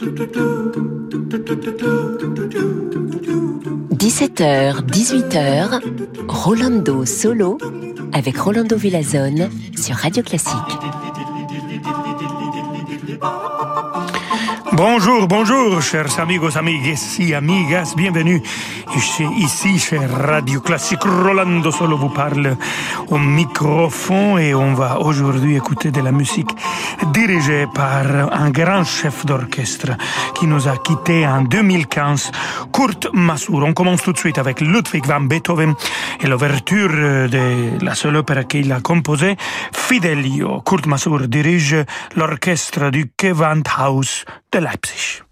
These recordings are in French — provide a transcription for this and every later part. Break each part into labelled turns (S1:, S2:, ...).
S1: 17h, 18h, Rolando Solo avec Rolando Villazone sur Radio Classique.
S2: Bonjour, bonjour, chers amigos, amigues y amigas. Bienvenue ici chez Radio Classique. Rolando Solo vous parle au microphone et on va aujourd'hui écouter de la musique dirigée par un grand chef d'orchestre qui nous a quittés en 2015, Kurt Masur. On commence tout de suite avec Ludwig van Beethoven et l'ouverture de la seule opéra qu'il a composée, Fidelio. Kurt Masur dirige l'orchestre du Gewandhaus de Leipzig.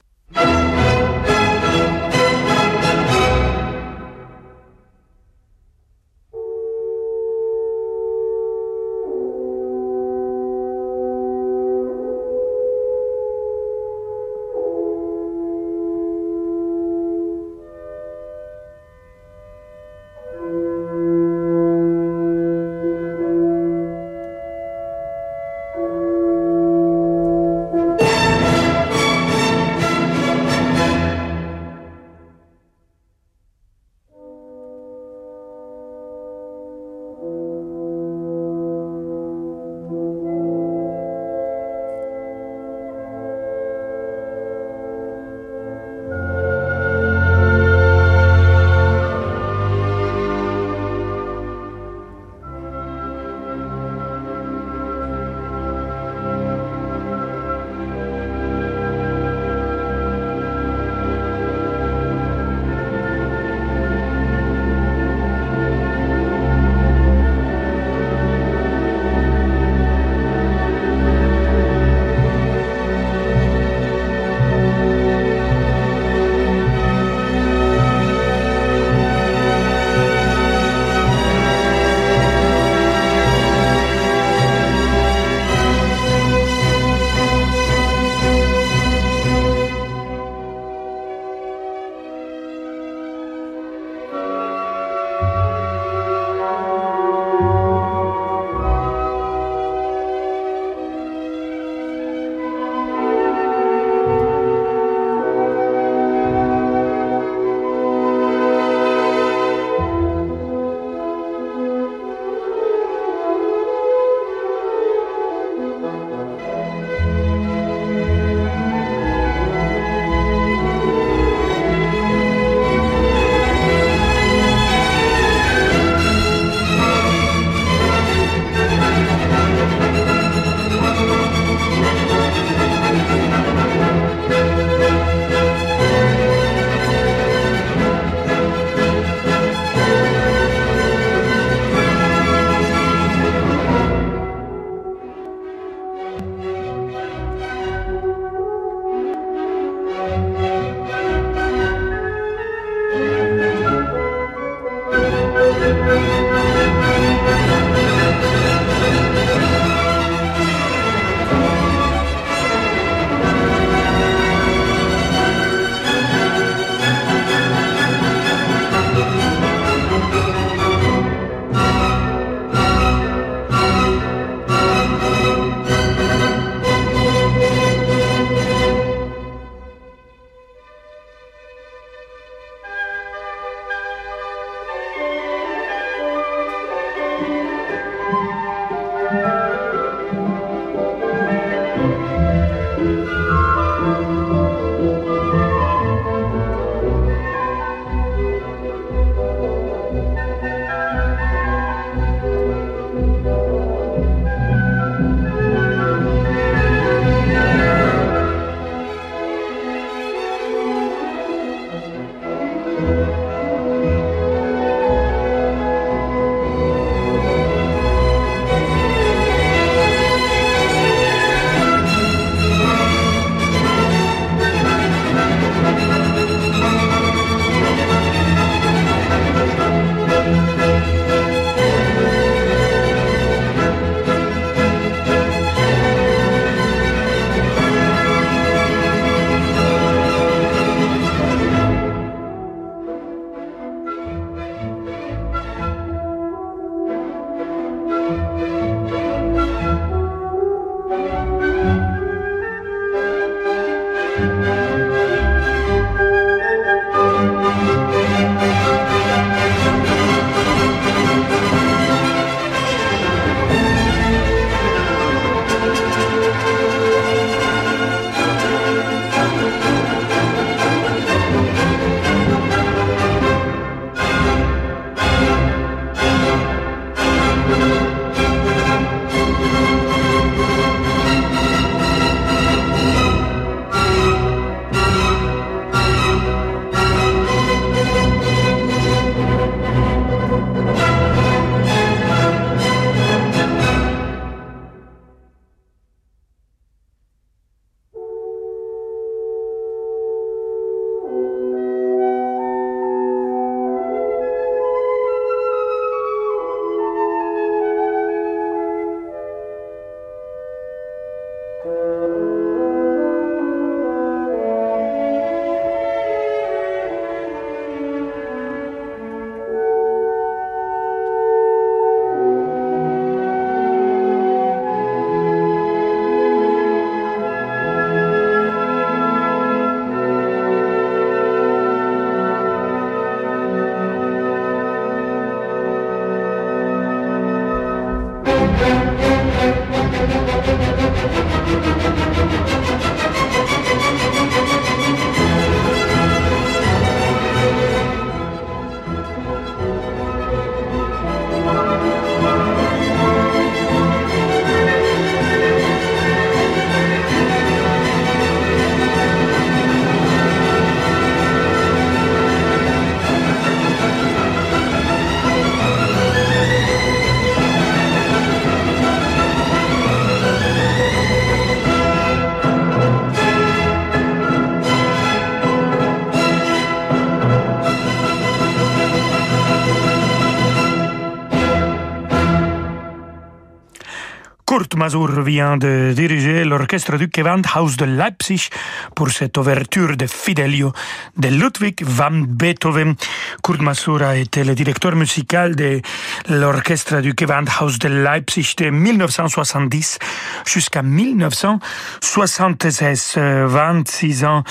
S2: Masur vient de diriger l'orchestre du Gewandhaus de Leipzig pour cette ouverture de Fidelio de Ludwig van Beethoven. Kurt Masur a été le directeur musical de l'orchestre du Gewandhaus de Leipzig de 1970 jusqu'à 1976, 26 ans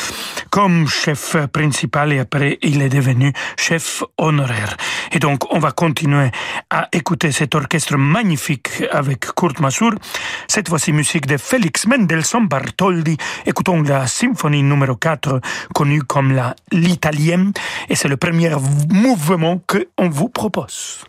S2: comme chef principal et après il est devenu chef honoraire. Et donc on va continuer à écouter cet orchestre magnifique avec Kurt Masur. Cette fois-ci musique de Félix Mendelssohn Bartholdi. Écoutons la symphonie numéro 4 connue comme la l'italienne et c'est le premier mouvement que on vous propose.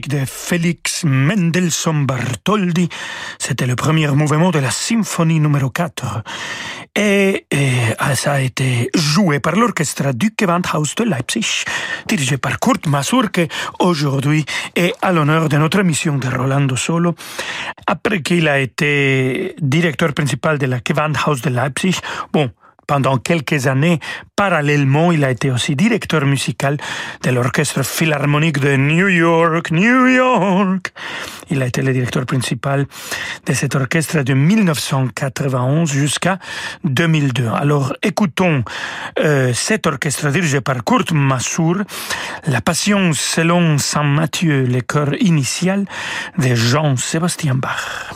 S2: De Félix Mendelssohn Bartholdy. C'était le premier mouvement de la symphonie numéro 4. Et, ça a été joué par l'orchestre du Gewandhaus de Leipzig, dirigé par Kurt Masur, qui aujourd'hui est à l'honneur de notre émission de Rolando Solo. Après qu'il a été directeur principal de la Gewandhaus de Leipzig, bon, pendant quelques années, parallèlement, il a été aussi directeur musical de l'Orchestre Philharmonique de New York, New York. Il a été le directeur principal de cet orchestre de 1991 jusqu'à 2002. Alors, écoutons euh, cet orchestre dirigé par Kurt Massour, La Passion selon Saint Matthieu, le chœur initial de Jean-Sébastien Bach.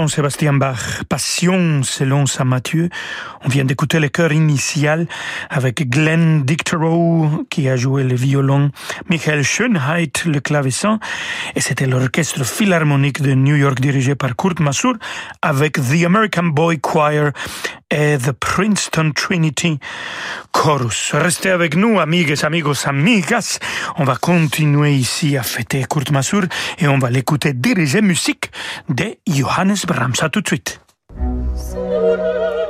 S2: Jean-Sébastien Bach, Passion selon Saint Matthieu. On vient d'écouter le chœur initial avec Glenn Dicterow qui a joué le violon, Michael Schönheit le clavecin et c'était l'orchestre philharmonique de New York dirigé par Kurt Masur avec The American Boy Choir et The Princeton Trinity Chorus. Restez avec nous, amigues, amigos, amigas. On va continuer ici à fêter Kurt Masur et on va l'écouter diriger musique de Johannes Brahms. À tout de suite.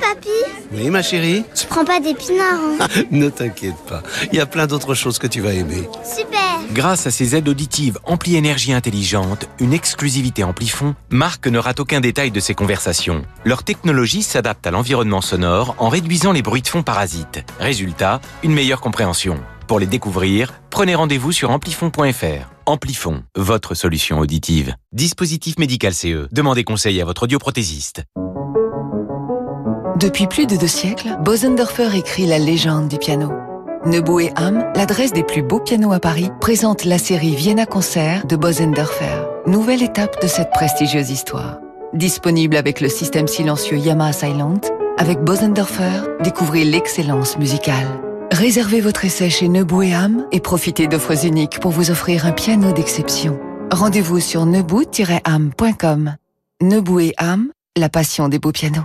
S3: Papi
S4: Oui, ma chérie
S3: Tu prends pas d'épinards, hein
S4: Ne t'inquiète pas, il y a plein d'autres choses que tu vas aimer.
S3: Super
S5: Grâce à ses aides auditives Ampli Énergie Intelligente, une exclusivité Amplifon, Marc ne rate aucun détail de ses conversations. Leur technologie s'adapte à l'environnement sonore en réduisant les bruits de fond parasites. Résultat, une meilleure compréhension. Pour les découvrir, prenez rendez-vous sur amplifon.fr. Amplifon, votre solution auditive. Dispositif médical CE. Demandez conseil à votre audioprothésiste.
S6: Depuis plus de deux siècles, Bosendorfer écrit la légende du piano. Nebu et Ham, l'adresse des plus beaux pianos à Paris, présente la série Vienna Concert de Bosendorfer, nouvelle étape de cette prestigieuse histoire. Disponible avec le système silencieux Yamaha Silent, avec Bosendorfer, découvrez l'excellence musicale. Réservez votre essai chez Nebu et Ham et profitez d'offres uniques pour vous offrir un piano d'exception. Rendez-vous sur nebu-ham.com. Nebu et Ham, la passion des beaux pianos.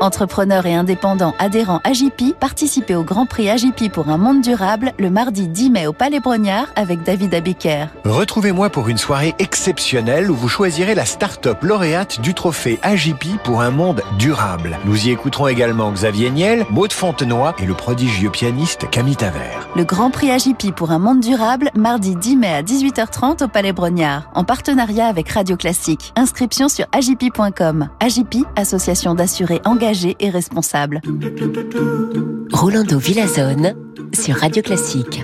S7: Entrepreneurs et indépendants adhérents AGP, participez au Grand Prix AGP pour un monde durable le mardi 10 mai au Palais Brognard avec David Abiker.
S8: Retrouvez-moi pour une soirée exceptionnelle où vous choisirez la start-up lauréate du trophée AGP pour un monde durable. Nous y écouterons également Xavier Niel, Maud Fontenoy et le prodigieux pianiste Camille Tavert.
S7: Le Grand Prix AGP pour un monde durable, mardi 10 mai à 18h30 au Palais Brognard, en partenariat avec Radio Classique. Inscription sur agip.com. AGP, association d'assurés engagés et responsable.
S1: Rolando Villazone sur Radio Classique.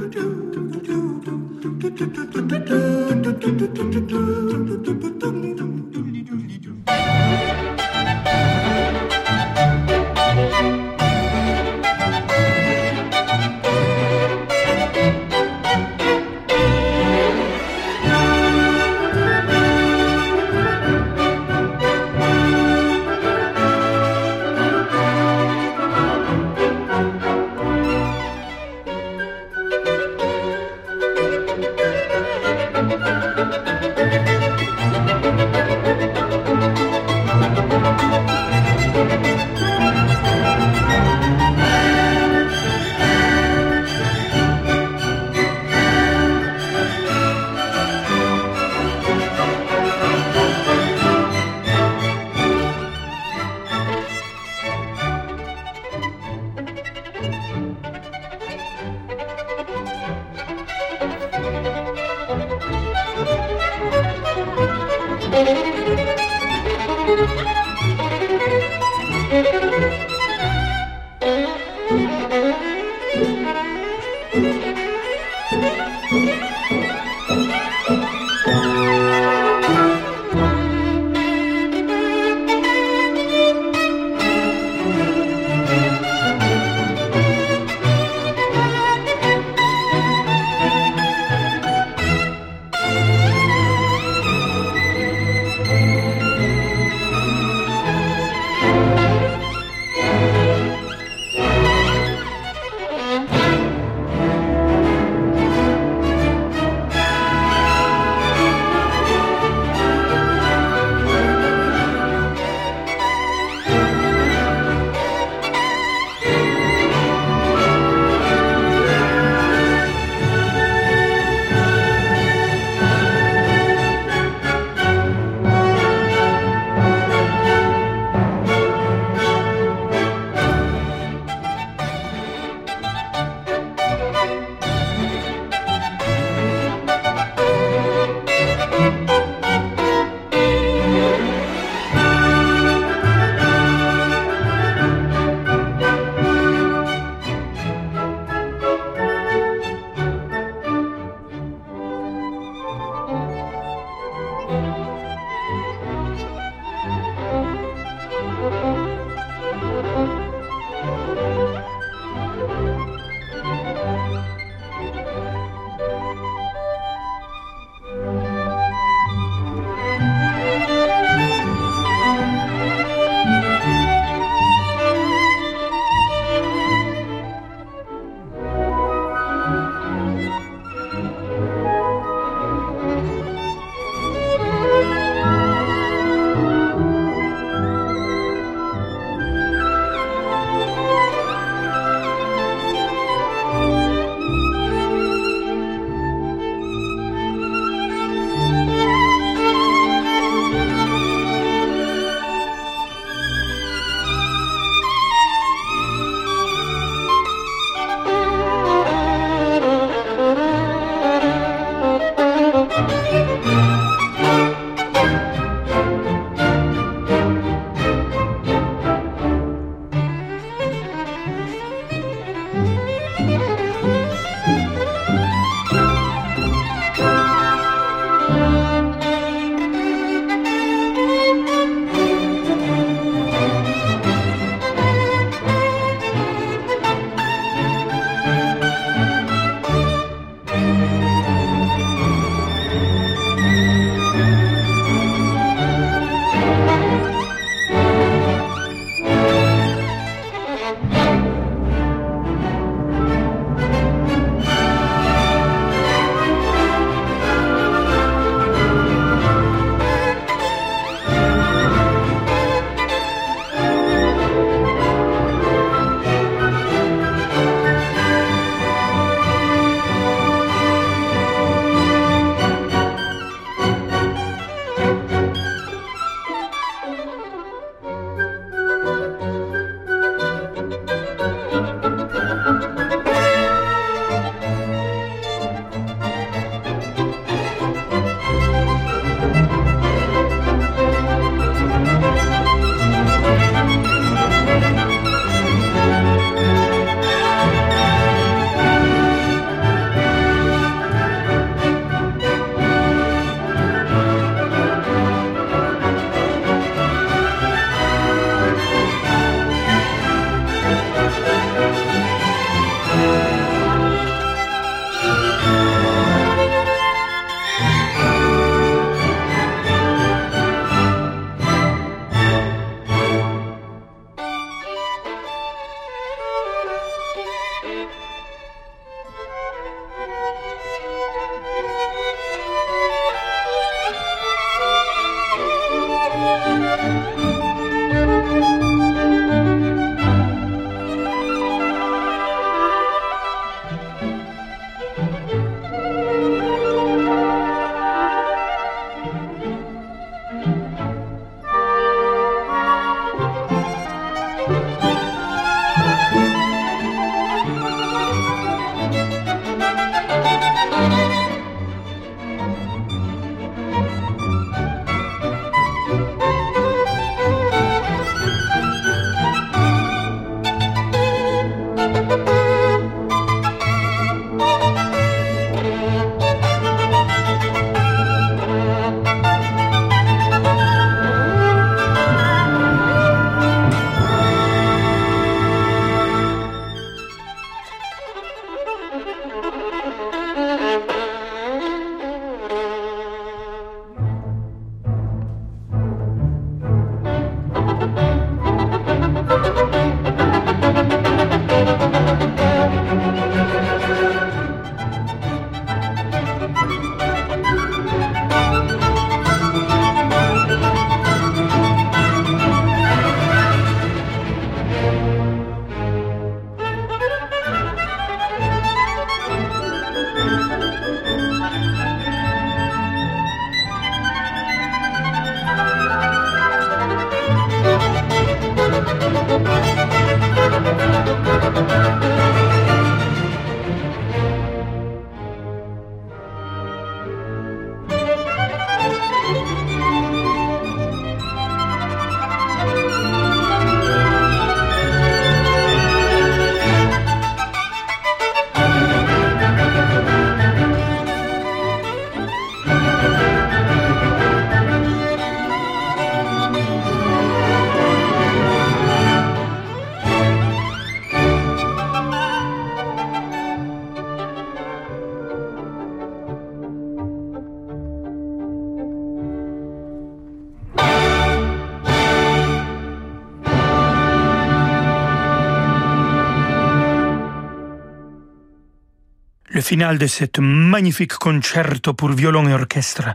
S2: Le final de cet magnifique concerto pour violon et orchestre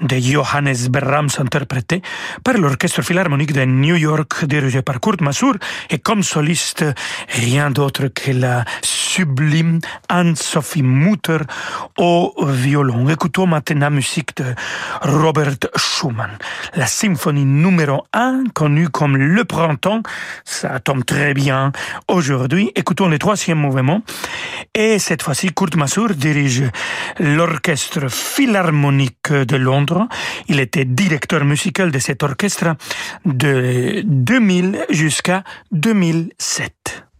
S2: de Johannes Brahms interprété par l'Orchestre Philharmonique de New York dirigé par Kurt Masur et comme soliste rien d'autre que la sublime Anne-Sophie Mutter au violon. Écoutons maintenant la musique de Robert Schumann, la symphonie numéro 1 connue comme Le Printemps. Ça tombe très bien aujourd'hui. Écoutons le troisième mouvement et cette fois-ci Kurt Masur dirige l'orchestre philharmonique de Londres. Il était directeur musical de cet orchestre de 2000 jusqu'à 2007.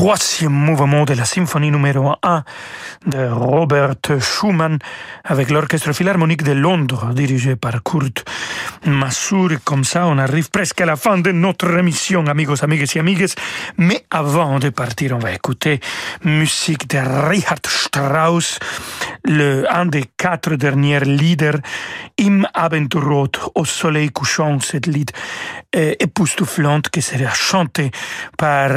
S2: Troisième mouvement de la symphonie numéro 1 de Robert Schumann avec l'Orchestre Philharmonique de Londres dirigé par Kurt Masur. Comme ça, on arrive presque à la fin de notre émission, amigos, amigues et amigues. Mais avant de partir, on va écouter musique de Richard Strauss, le, un des quatre derniers leaders, Im Abendrot, au soleil couchant, cette lied euh, époustouflante qui sera chantée par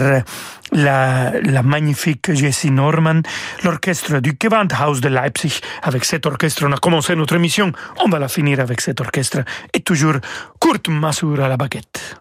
S2: la, la magnifique Jessie Norman, l'orchestre du Gewandhaus de Leipzig. Avec cet orchestre, on a commencé notre émission. On va la finir avec cet orchestre. Toujours Kurt Masur à la baguette.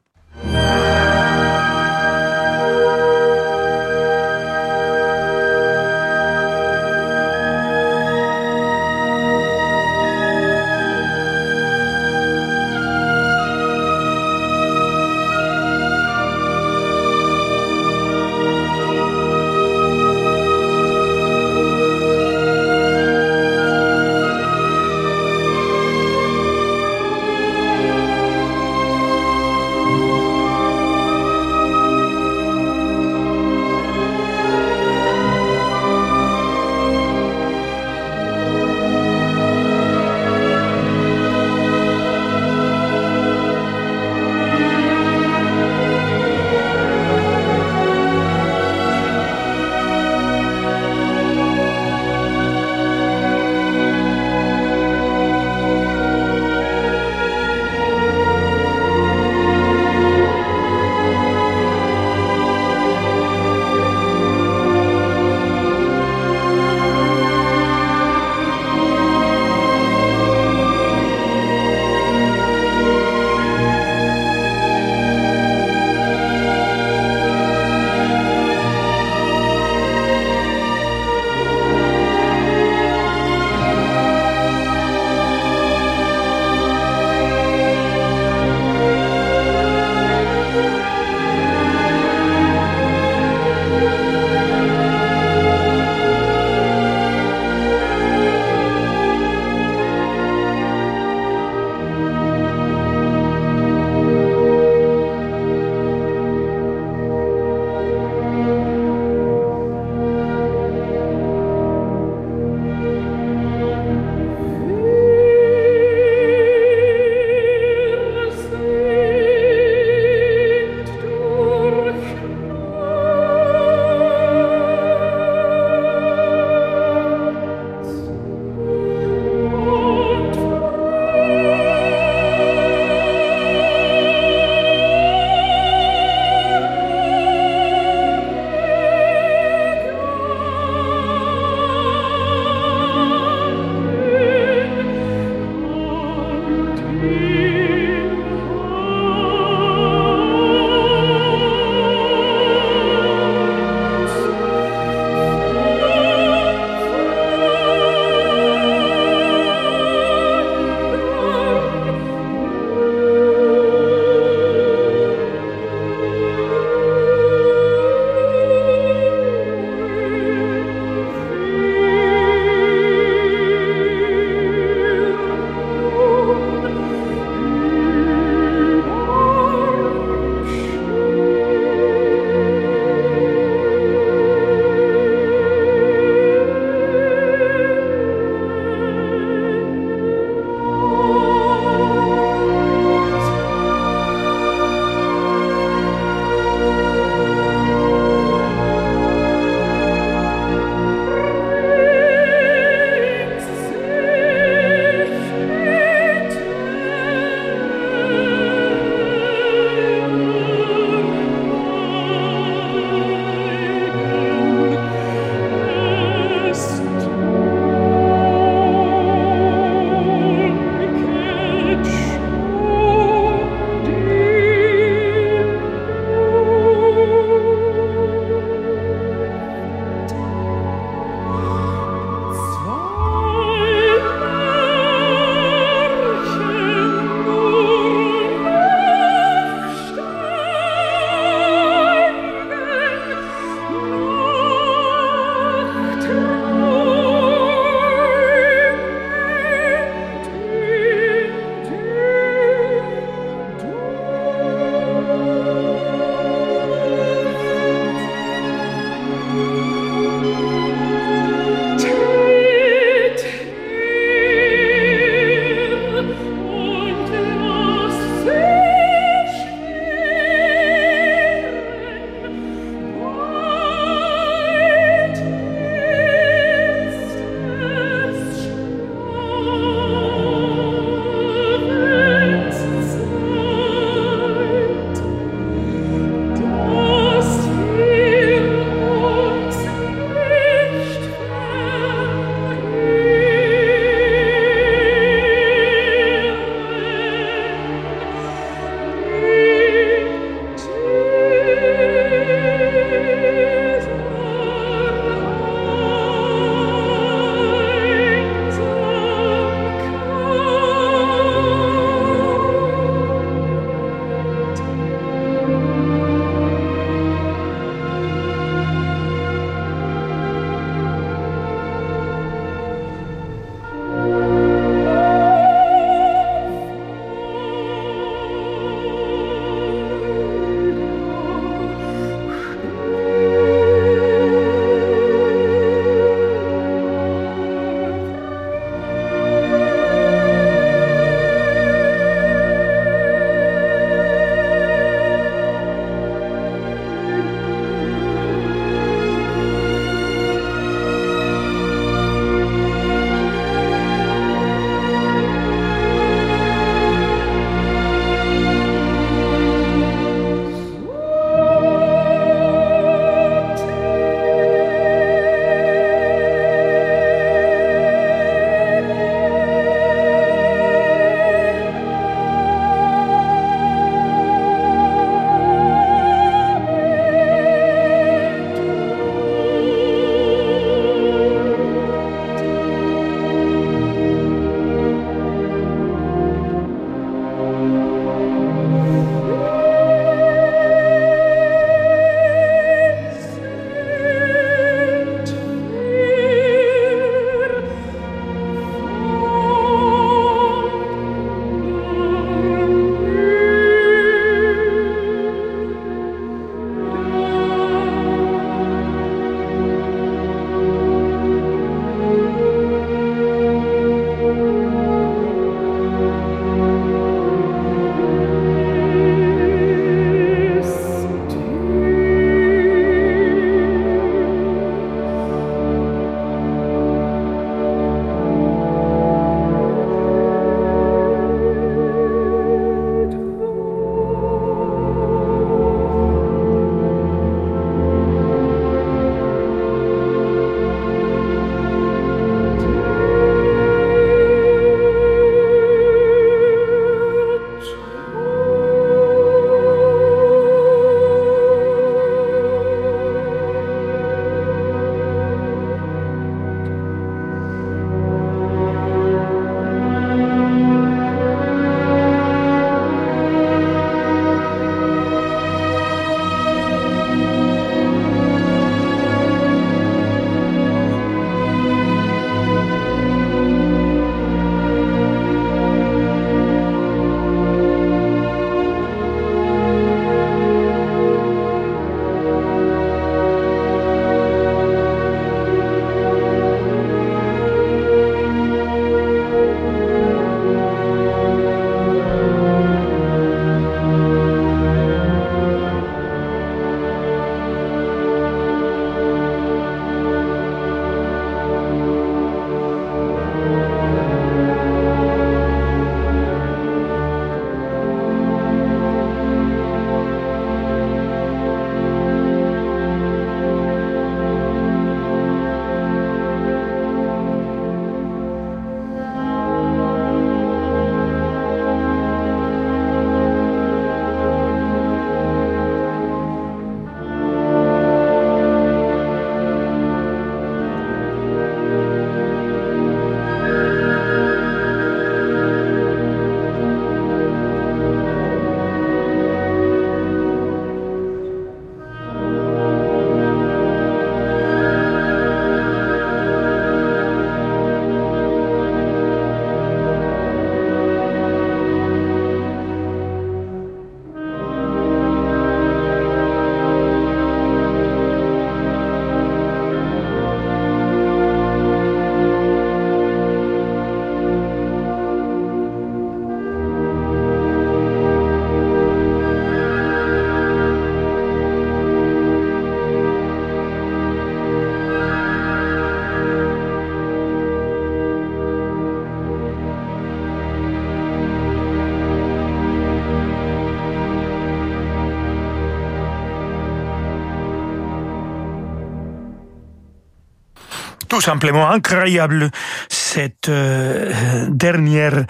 S2: Simplement incroyable. Cette euh, dernière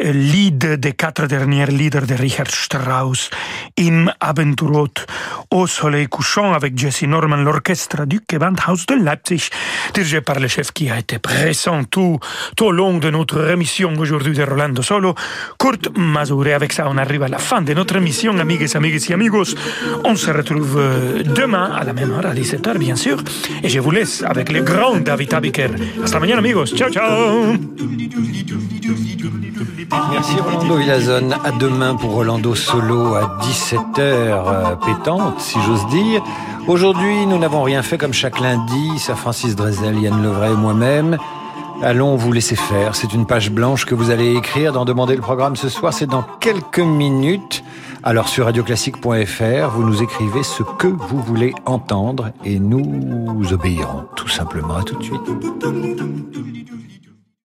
S2: euh, lead des quatre dernières leaders de Richard Strauss, Im Abendrot au soleil couchant avec Jesse Norman, l'orchestre du Gewandhaus de Leipzig, dirigé par le chef qui a été présent tout, tout au long de notre émission aujourd'hui de Rolando Solo, Kurt Mazur. Et avec ça, on arrive à la fin de notre émission, amigues, amigues et amigos. On se retrouve euh, demain à la même heure, à 17h, bien sûr. Et je vous laisse avec le grand David Abiker. Hasta mañana, amigos. Ciao, ciao.
S8: Merci Rolando Villazone. À demain pour Rolando Solo à 17h euh, pétante, si j'ose dire. Aujourd'hui, nous n'avons rien fait comme chaque lundi. Sir Francis Drezel, Yann Levray et moi-même. Allons vous laisser faire. C'est une page blanche que vous allez écrire dans Demander le programme ce soir. C'est dans quelques minutes. Alors sur radioclassique.fr, vous nous écrivez ce que vous voulez entendre et nous obéirons tout simplement à tout de suite.